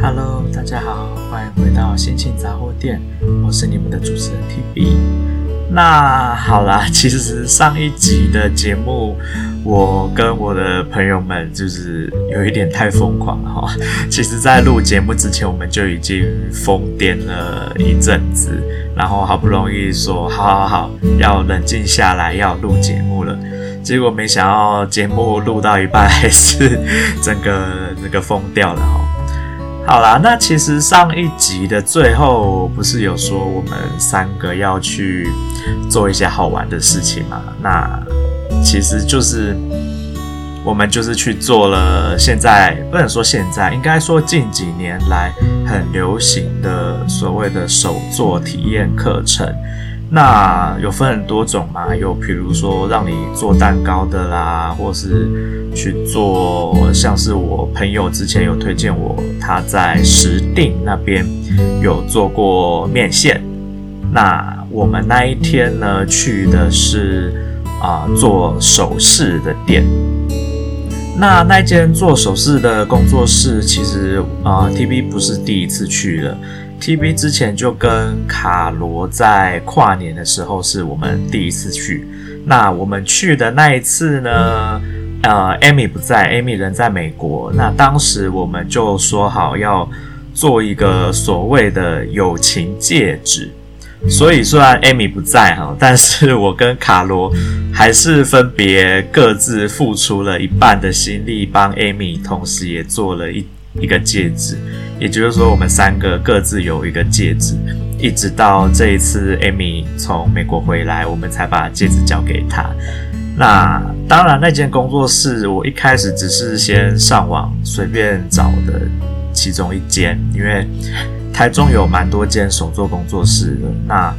Hello，大家好，欢迎回到心情杂货店，我是你们的主持人 TB。那好啦，其实上一集的节目，我跟我的朋友们就是有一点太疯狂了哈。其实，在录节目之前，我们就已经疯癫了一阵子，然后好不容易说好好好，要冷静下来，要录节目了。结果没想到节目录到一半，还是整个那个疯掉了哈。好啦，那其实上一集的最后不是有说我们三个要去做一些好玩的事情吗？那其实就是我们就是去做了，现在不能说现在，应该说近几年来很流行的所谓的手作体验课程。那有分很多种嘛，有比如说让你做蛋糕的啦，或是去做，像是我朋友之前有推荐我，他在石碇那边有做过面线。那我们那一天呢，去的是啊、做首饰的店。那那间做首饰的工作室，其实啊、TB 不是第一次去了。TB 之前就跟卡罗在跨年的时候是我们第一次去。那我们去的那一次呢，呃，Amy 不在，Amy 人在美国。那当时我们就说好要做一个所谓的友情戒指。所以虽然 Amy 不在哈，但是我跟卡罗还是分别各自付出了一半的心力，帮 Amy，同时也做了一一个戒指。也就是说，我们三个各自有一个戒指，一直到这一次 Amy 从美国回来，我们才把戒指交给她。那当然，那间工作室我一开始只是先上网随便找的其中一间，因为台中有蛮多间手作工作室的，那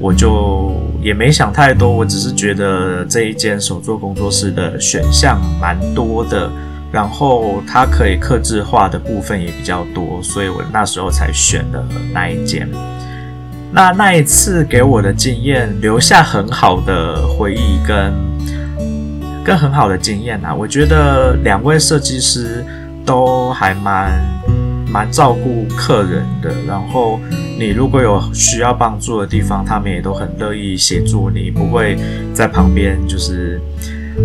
我就也没想太多，我只是觉得这一间手作工作室的选项蛮多的。然后它可以克制化的部分也比较多，所以我那时候才选了那一间。那那一次给我的经验，留下很好的回忆跟跟很好的经验啊。我觉得两位设计师都还蛮蛮照顾客人的。然后你如果有需要帮助的地方，他们也都很乐意协助你，不会在旁边就是。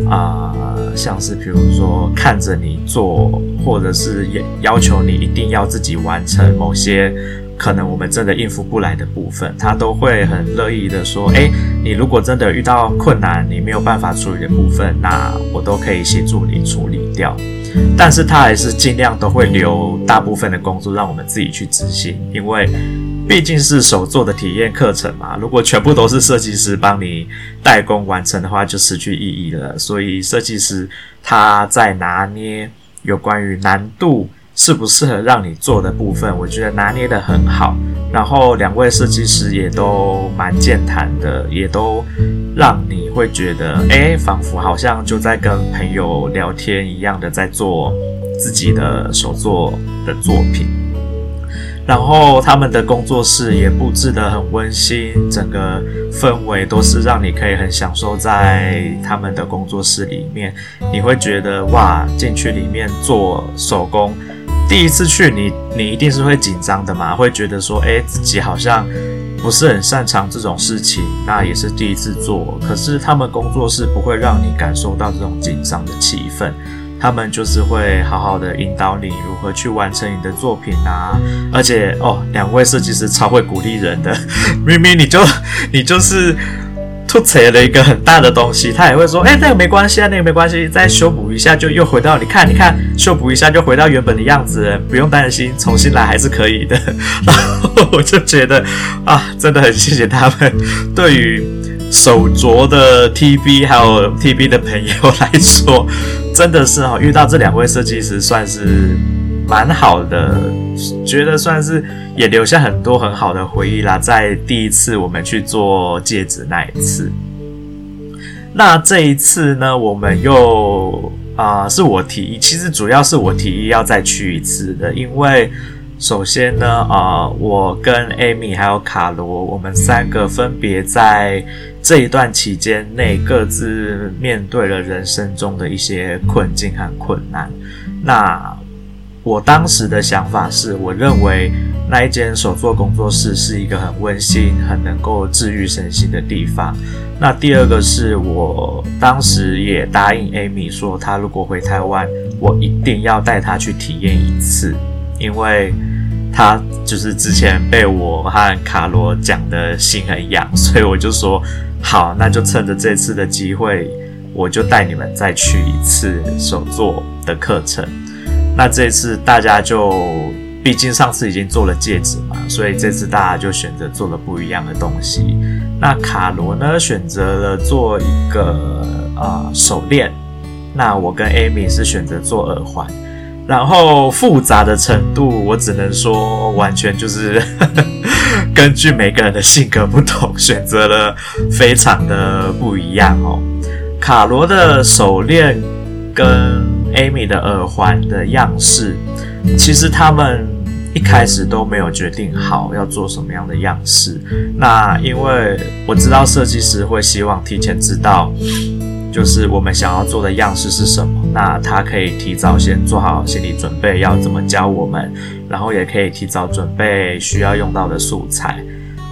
啊、像是比如说看着你做，或者是要求你一定要自己完成某些可能我们真的应付不来的部分，他都会很乐意的说：“诶，你如果真的遇到困难，你没有办法处理的部分，那我都可以协助你处理掉。”但是他还是尽量都会留大部分的工作让我们自己去执行，因为。毕竟是手作的体验课程嘛，如果全部都是设计师帮你代工完成的话，就失去意义了。所以设计师他在拿捏有关于难度适不适合让你做的部分，我觉得拿捏得很好。然后两位设计师也都蛮健谈的，也都让你会觉得，诶，仿佛好像就在跟朋友聊天一样的在做自己的手作的作品。然后他们的工作室也布置得很温馨，整个氛围都是让你可以很享受在他们的工作室里面。你会觉得哇，进去里面做手工，第一次去你你一定是会紧张的嘛，会觉得说，诶，自己好像不是很擅长这种事情，那也是第一次做。可是他们工作室不会让你感受到这种紧张的气氛。他们就是会好好的引导你如何去完成你的作品啊，而且哦，两位设计师超会鼓励人的，明明你就你就是突扯了一个很大的东西，他也会说，哎，那个没关系啊，那个没关系，再修补一下就又回到你看，你看 修补一下就回到原本的样子，不用担心，重新来还是可以的。然后我就觉得啊，真的很谢谢他们对于手镯的 TB 还有 TB 的朋友来说。真的是哈，遇到这两位设计师算是蛮好的，觉得算是也留下很多很好的回忆啦。在第一次我们去做戒指那一次，那这一次呢，我们又啊、是我提议，其实主要是我提议要再去一次的，因为首先呢，啊、我跟 Amy 还有卡罗，我们三个分别在。这一段期间内，各自面对了人生中的一些困境和困难。那我当时的想法是，我认为那一间手作工作室是一个很温馨、很能够治愈身心的地方。那第二个是我当时也答应 Amy 说，她如果回台湾，我一定要带她去体验一次，因为他就是之前被我和卡罗讲的心很痒，所以我就说好，那就趁着这次的机会，我就带你们再去一次手作的课程。那这次大家就，毕竟上次已经做了戒指嘛，所以这次大家就选择做了不一样的东西。那卡罗呢，选择了做一个啊、呃、手链，那我跟 Amy 是选择做耳环。然后复杂的程度，我只能说完全就是 根据每个人的性格不同，选择了非常的不一样哦。卡罗的手链跟 Amy 的耳环的样式，其实他们一开始都没有决定好要做什么样的样式。那因为我知道设计师会希望提前知道，就是我们想要做的样式是什么，那他可以提早先做好心理准备，要怎么教我们，然后也可以提早准备需要用到的素材。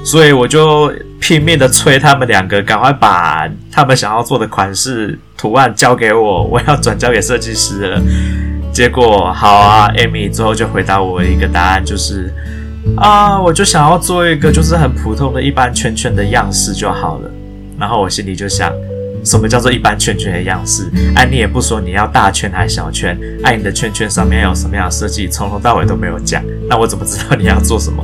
所以我就拼命的催他们两个赶快把他们想要做的款式图案交给我，我要转交给设计师了。结果好啊，Amy 最后就回答我一个答案，就是啊，我就想要做一个就是很普通的一般圈圈的样式就好了。然后我心里就想，什么叫做一般圈圈的样式？哎，你也不说你要大圈还是小圈？哎，你的圈圈上面有什么样的设计？从头到尾都没有讲，那我怎么知道你要做什么？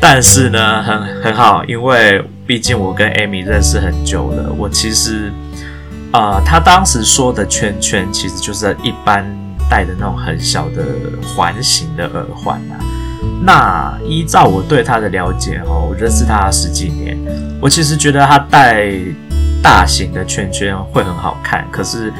但是呢，很很好，因为毕竟我跟 Amy 认识很久了。我其实，啊、呃，他当时说的圈圈，其实就是一般戴的那种很小的环形的耳环啊。那依照我对他的了解哦，我认识他十几年，我其实觉得他戴大型的圈圈会很好看，可是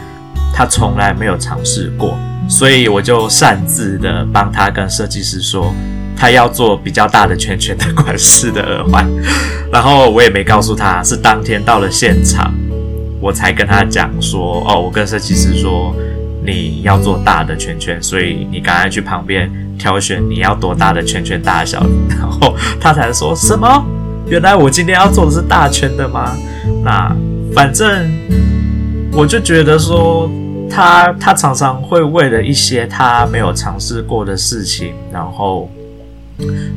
他从来没有尝试过，所以我就擅自的帮他跟设计师说。他要做比较大的圈圈的款式的耳环，然后我也没告诉他，是当天到了现场，我才跟他讲说，哦，我跟设计师说你要做大的圈圈，所以你赶快去旁边挑选你要多大的圈圈大小，然后他才说什么？原来我今天要做的是大圈的吗？那反正我就觉得说，他他常常会为了一些他没有尝试过的事情，然后。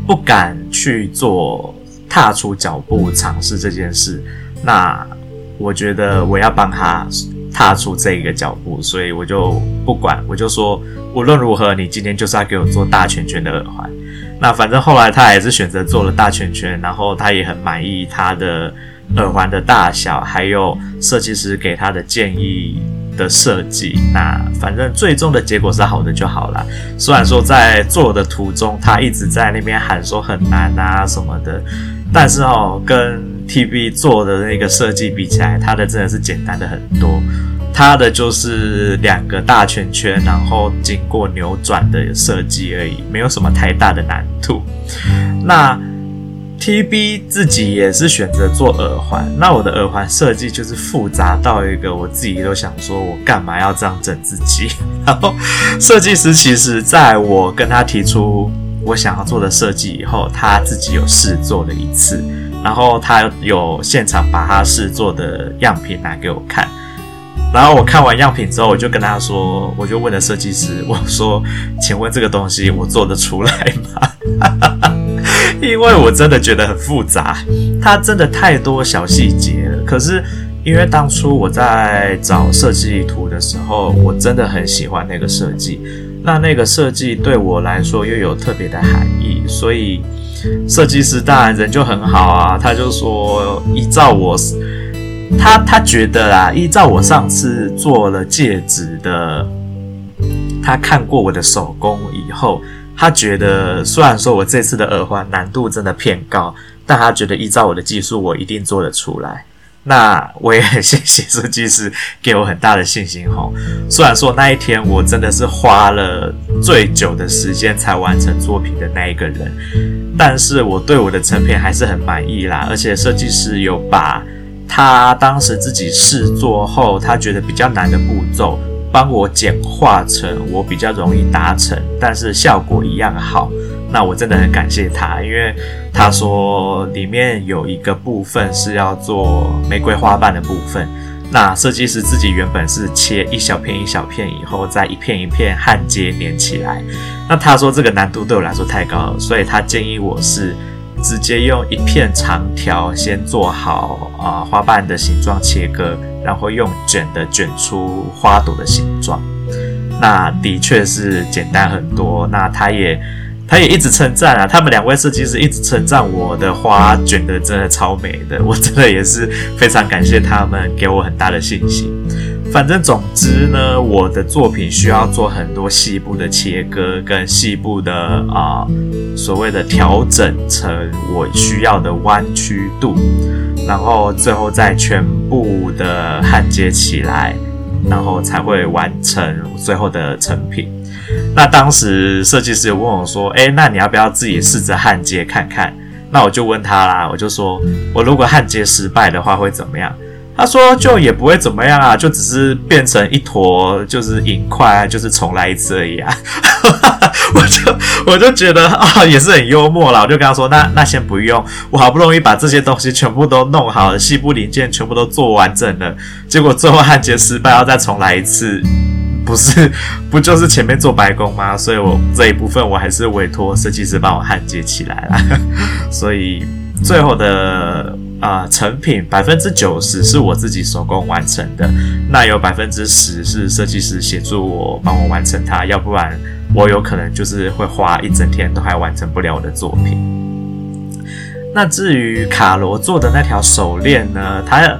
不敢去做，踏出脚步尝试这件事，那我觉得我要帮他踏出这一个脚步，所以我就不管，我就说无论如何，你今天就是要给我做大圈圈的耳环。那反正后来他还是选择做了大圈圈，然后他也很满意他的耳环的大小，还有设计师给他的建议。的设计，那反正最终的结果是好的就好了。虽然说在做的途中，他一直在那边喊说很难啊什么的，但是哦，跟 TB 做的那个设计比起来，他的真的是简单的很多。他的就是两个大圈圈，然后经过扭转的设计而已，没有什么太大的难度。那。TB 自己也是选择做耳环，那我的耳环设计就是复杂到一个我自己都想说，我干嘛要这样整自己？然后设计师其实在我跟他提出我想要做的设计以后，他自己有试做了一次，然后他有现场把他试做的样品拿给我看，然后我看完样品之后，我就跟他说，我就问了设计师，我说，请问这个东西我做得出来吗？因为我真的觉得很复杂，它真的太多小细节了。可是因为当初我在找设计图的时候，我真的很喜欢那个设计。那那个设计对我来说又有特别的含义，所以设计师当然人就很好啊。他就说依照我，他他觉得啊，依照我上次做了戒指的，他看过我的手工以后。他觉得，虽然说我这次的耳环难度真的偏高，但他觉得依照我的技术，我一定做得出来。那我也很 谢谢设计师给我很大的信心吼。虽然说那一天我真的是花了最久的时间才完成作品的那一个人，但是我对我的成品还是很满意啦。而且设计师有把他当时自己试做后他觉得比较难的步骤。帮我简化成我比较容易达成，但是效果一样好。那我真的很感谢他，因为他说里面有一个部分是要做玫瑰花瓣的部分。那设计师自己原本是切一小片一小片，以后再一片一片焊接粘起来。那他说这个难度对我来说太高了，所以他建议我是直接用一片长条先做好啊、呃、花瓣的形状切割，然后用卷的卷出花朵的形状。那的确是简单很多。那他也。他也一直称赞啊，他们两位设计师一直称赞我的花卷的真的超美的，我真的也是非常感谢他们给我很大的信心。反正总之呢，我的作品需要做很多细部的切割跟细部的啊、所谓的调整成我需要的弯曲度，然后最后再全部的焊接起来，然后才会完成最后的成品。那当时设计师有问我说：“诶，那你要不要自己试着焊接看看？”那我就问他啦，我就说：“我如果焊接失败的话会怎么样？”他说：“就也不会怎么样啊，就只是变成一坨就是银块，就是重来一次而已啊。”我就我就觉得啊、也是很幽默啦。我就跟他说：“那那先不用，我好不容易把这些东西全部都弄好了，细部零件全部都做完整了，结果最后焊接失败，要再重来一次。”不是，不就是前面做白工吗？所以我这一部分我还是委托设计师帮我焊接起来了。所以最后的啊、成品百分之九十是我自己手工完成的，那有百分之十是设计师协助我帮我完成它，要不然我有可能就是会花一整天都还完成不了我的作品。那至于卡罗做的那条手链呢，他。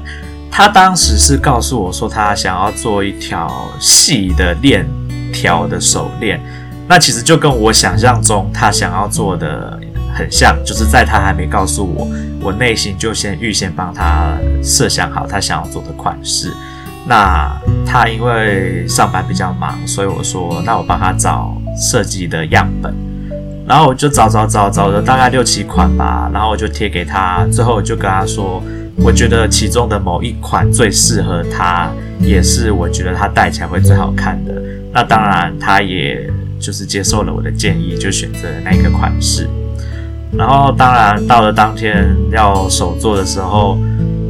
他当时是告诉我说，他想要做一条细的链条的手链。那其实就跟我想象中他想要做的很像，就是在他还没告诉我，我内心就先预先帮他设想好他想要做的款式。那他因为上班比较忙，所以我说，那我帮他找设计的样本。然后我就找找找找了大概六七款吧，然后我就贴给他，最后我就跟他说。我觉得其中的某一款最适合他，也是我觉得他戴起来会最好看的。那当然，他也就是接受了我的建议，就选择了那个款式。然后，当然到了当天要手做的时候，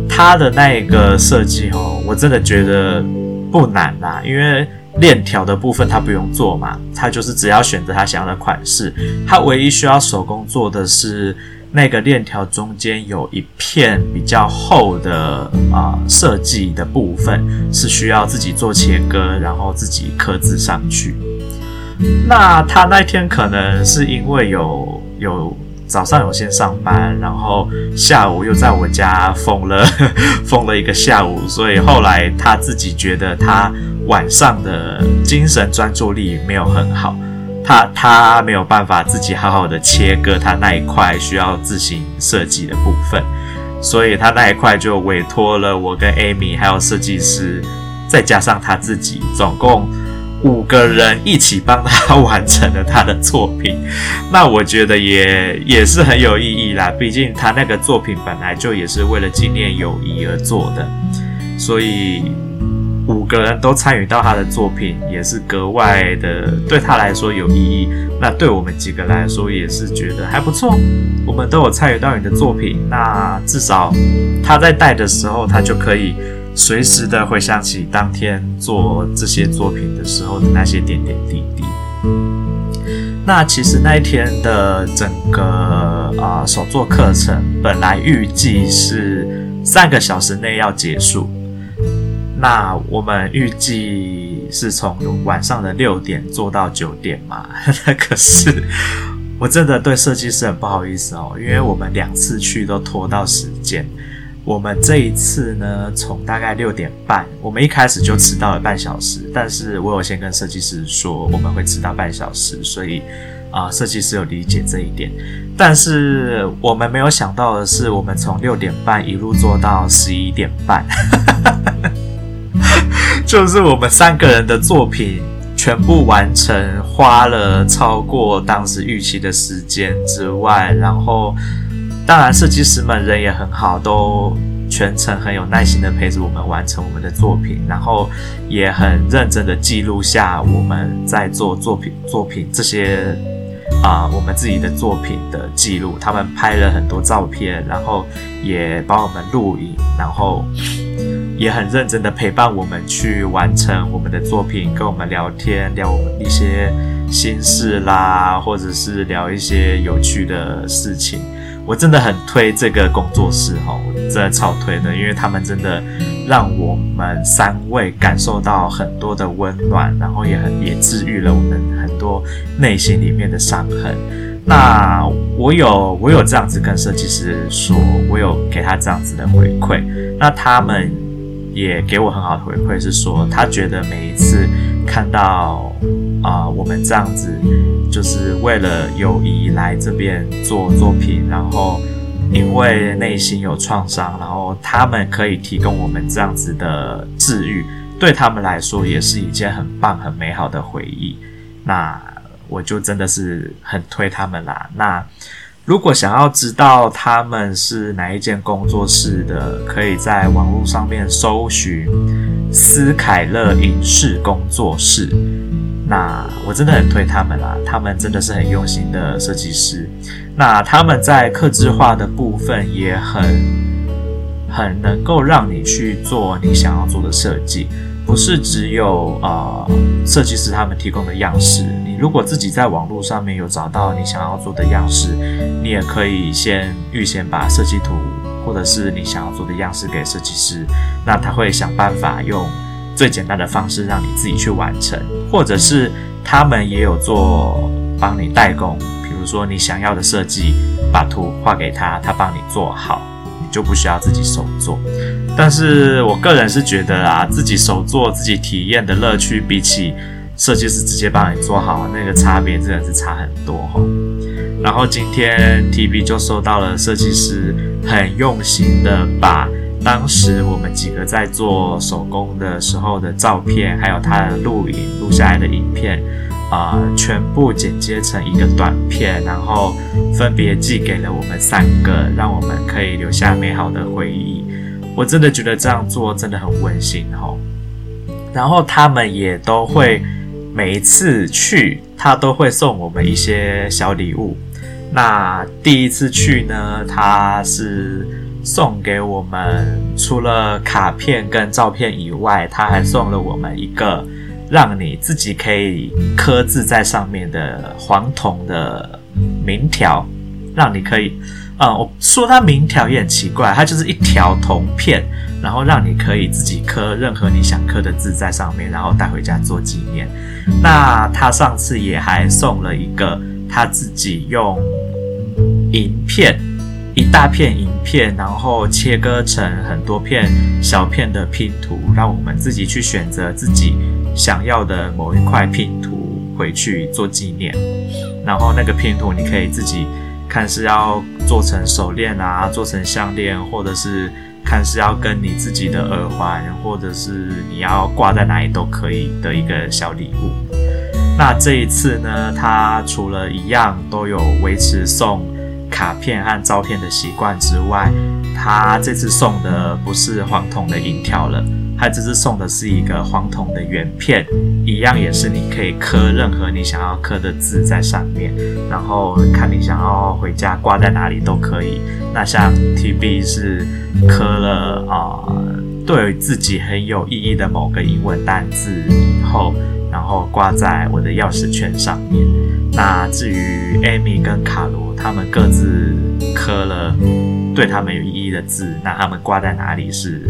他的那个设计哦，我真的觉得不难啦，因为链条的部分他不用做嘛，他就是只要选择他想要的款式，他唯一需要手工做的是。那个链条中间有一片比较厚的啊、设计的部分，是需要自己做切割，然后自己刻字上去。那他那天可能是因为有有早上有先上班，然后下午又在我家疯了 疯了一个下午，所以后来他自己觉得他晚上的精神专注力没有很好。他他没有办法自己好好的切割他那一块需要自行设计的部分，所以他那一块就委托了我跟 Amy 还有设计师，再加上他自己，总共五个人一起帮他完成了他的作品。那我觉得也也是很有意义啦，毕竟他那个作品本来就也是为了纪念友谊而做的，所以。五个人都参与到他的作品，也是格外的对他来说有意义。那对我们几个来说，也是觉得还不错。我们都有参与到你的作品，那至少他在带的时候，他就可以随时的回想起当天做这些作品的时候的那些点点滴滴。那其实那一天的整个啊、手作课程，本来预计是三个小时内要结束。那我们预计是从晚上的六点做到九点嘛？可是我真的对设计师很不好意思哦，因为我们两次去都拖到时间。我们这一次呢，从大概六点半，我们一开始就迟到了半小时。但是我有先跟设计师说我们会迟到半小时，所以啊，设计师有理解这一点。但是我们没有想到的是，我们从六点半一路做到十一点半。就是我们三个人的作品全部完成，花了超过当时预期的时间之外，然后当然设计师们人也很好，都全程很有耐心的陪着我们完成我们的作品，然后也很认真的记录下我们在做作品作品这些啊、我们自己的作品的记录。他们拍了很多照片，然后也帮我们录影，然后也很认真的陪伴我们去完成我们的作品，跟我们聊天，聊一些心事啦，或者是聊一些有趣的事情。我真的很推这个工作室哈，我真的超推的，因为他们真的让我们三位感受到很多的温暖，然后也很也治愈了我们很多内心里面的伤痕。那我有我有这样子跟设计师说，我有给他这样子的回馈，那他们也给我很好的回馈，是说他觉得每一次看到啊、我们这样子。就是为了友谊来这边做作品，然后因为内心有创伤，然后他们可以提供我们这样子的治愈，对他们来说也是一件很棒、很美好的回忆。那我就真的是很推他们啦。那如果想要知道他们是哪一间工作室的，可以在网络上面搜寻斯凯勒影视工作室。那我真的很推他们啦，他们真的是很用心的设计师。那他们在刻字化的部分也很很能够让你去做你想要做的设计，不是只有呃设计师他们提供的样式。你如果自己在网络上面有找到你想要做的样式，你也可以先预先把设计图或者是你想要做的样式给设计师，那他会想办法用。最简单的方式让你自己去完成，或者是他们也有做帮你代工，比如说你想要的设计，把图画给他，他帮你做好，你就不需要自己手做。但是我个人是觉得啊，自己手做自己体验的乐趣，比起设计师直接帮你做好，那个差别真的是差很多齁。然后今天 TB 就收到了设计师很用心的把。当时我们几个在做手工的时候的照片，还有他的录影录下来的影片，啊、全部剪接成一个短片，然后分别寄给了我们三个，让我们可以留下美好的回忆。我真的觉得这样做真的很温馨齁。然后他们也都会每一次去，他都会送我们一些小礼物。那第一次去呢，他是。送给我们除了卡片跟照片以外，他还送了我们一个让你自己可以刻字在上面的黄铜的名条，让你可以，嗯，我说它名条也很奇怪，它就是一条铜片，然后让你可以自己刻任何你想刻的字在上面，然后带回家做纪念。那他上次也还送了一个他自己用银片。一大片银片，然后切割成很多片小片的拼图，让我们自己去选择自己想要的某一块拼图回去做纪念。然后那个拼图你可以自己看是要做成手链啊，做成项链，或者是看是要跟你自己的耳环，或者是你要挂在哪里都可以的一个小礼物。那这一次呢，它除了一样都有维持送。卡片和照片的习惯之外，他这次送的不是黄铜的银条了，他这次送的是一个黄铜的圆片，一样也是你可以刻任何你想要刻的字在上面，然后看你想要回家挂在哪里都可以。那像 TB 是刻了啊、对自己很有意义的某个英文单字以后，然后挂在我的钥匙圈上面。那至于 Amy 跟卡罗，他们各自刻了对他们有意义的字，那他们挂在哪里是，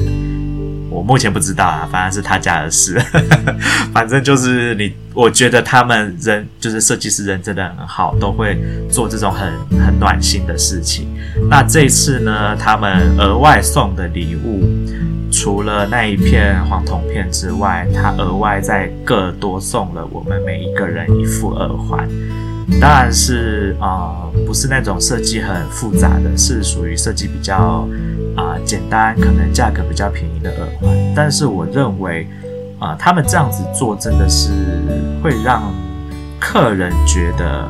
我目前不知道啊，反正是他家的事。反正就是你，我觉得他们人就是设计师人真的很好，都会做这种很很暖心的事情。那这次呢，他们额外送的礼物。除了那一片黄铜片之外，他额外再各多送了我们每一个人一副耳环，当然是啊、不是那种设计很复杂的，是属于设计比较啊、简单，可能价格比较便宜的耳环。但是我认为啊、他们这样子做真的是会让客人觉得，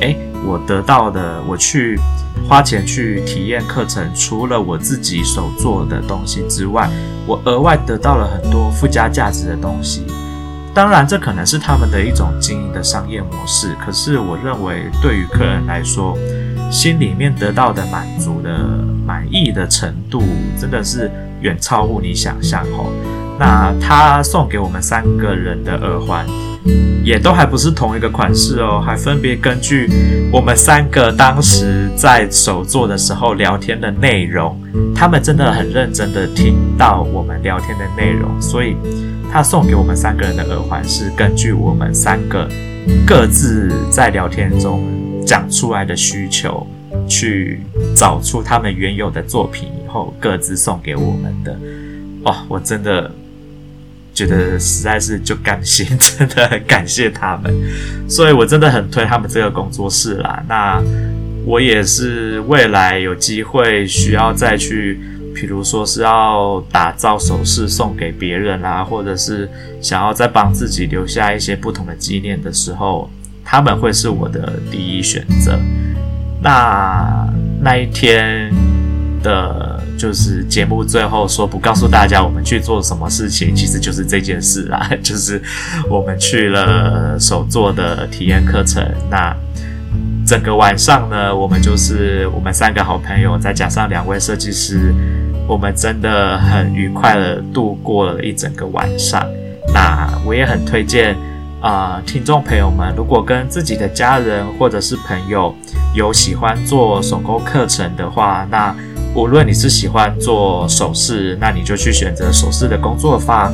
诶，我得到的，我去花钱去体验课程，除了我自己手做的东西之外，我额外得到了很多附加价值的东西。当然，这可能是他们的一种经营的商业模式。可是，我认为对于客人来说，心里面得到的满足的满意的程度，真的是远超乎你想象哦。那他送给我们三个人的耳环，也都还不是同一个款式哦，还分别根据我们三个当时在手作的时候聊天的内容，他们真的很认真的听到我们聊天的内容，所以他送给我们三个人的耳环是根据我们三个各自在聊天中讲出来的需求，去找出他们原有的作品以后各自送给我们的。哦，我真的。觉得实在是就感谢，真的很感谢他们，所以我真的很推他们这个工作室啦。那我也是未来有机会需要再去，比如说是要打造首饰送给别人啦，或者是想要再帮自己留下一些不同的纪念的时候，他们会是我的第一选择。那那一天的。就是节目最后说不告诉大家我们去做什么事情，其实就是这件事啦，就是我们去了手做的体验课程。那整个晚上呢，我们就是我们三个好朋友，再加上两位设计师，我们真的很愉快的度过了一整个晚上。那我也很推荐啊、听众朋友们，如果跟自己的家人或者是朋友有喜欢做手工课程的话，那无论你是喜欢做首饰，那你就去选择首饰的工作坊；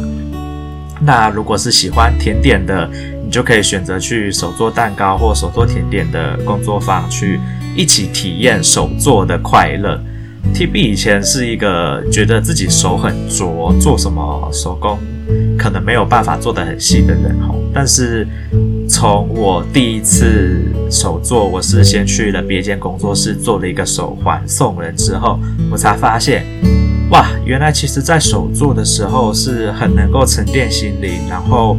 那如果是喜欢甜点的，你就可以选择去手做蛋糕或手做甜点的工作坊，去一起体验手做的快乐。TB 以前是一个觉得自己手很拙，做什么手工可能没有办法做得很细的人吼，但是。从我第一次手作，我是先去了别间工作室做了一个手环送人之后，我才发现，哇，原来其实在手作的时候是很能够沉淀心灵，然后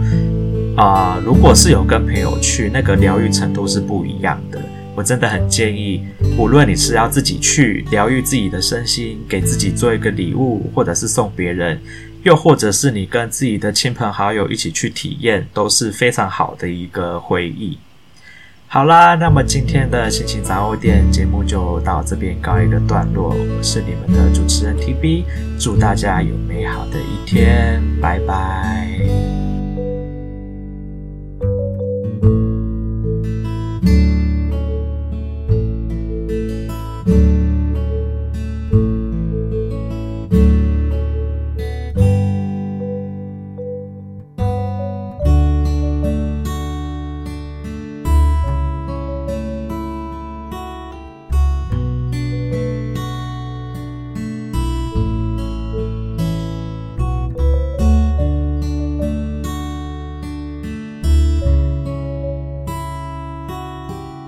啊、如果是有跟朋友去，那个疗愈程度是不一样的。我真的很建议，无论你是要自己去疗愈自己的身心，给自己做一个礼物，或者是送别人。又或者是你跟自己的亲朋好友一起去体验，都是非常好的一个回忆。好啦，那么今天的心情杂货店节目就到这边告一个段落。我是你们的主持人 TB，祝大家有美好的一天，拜拜。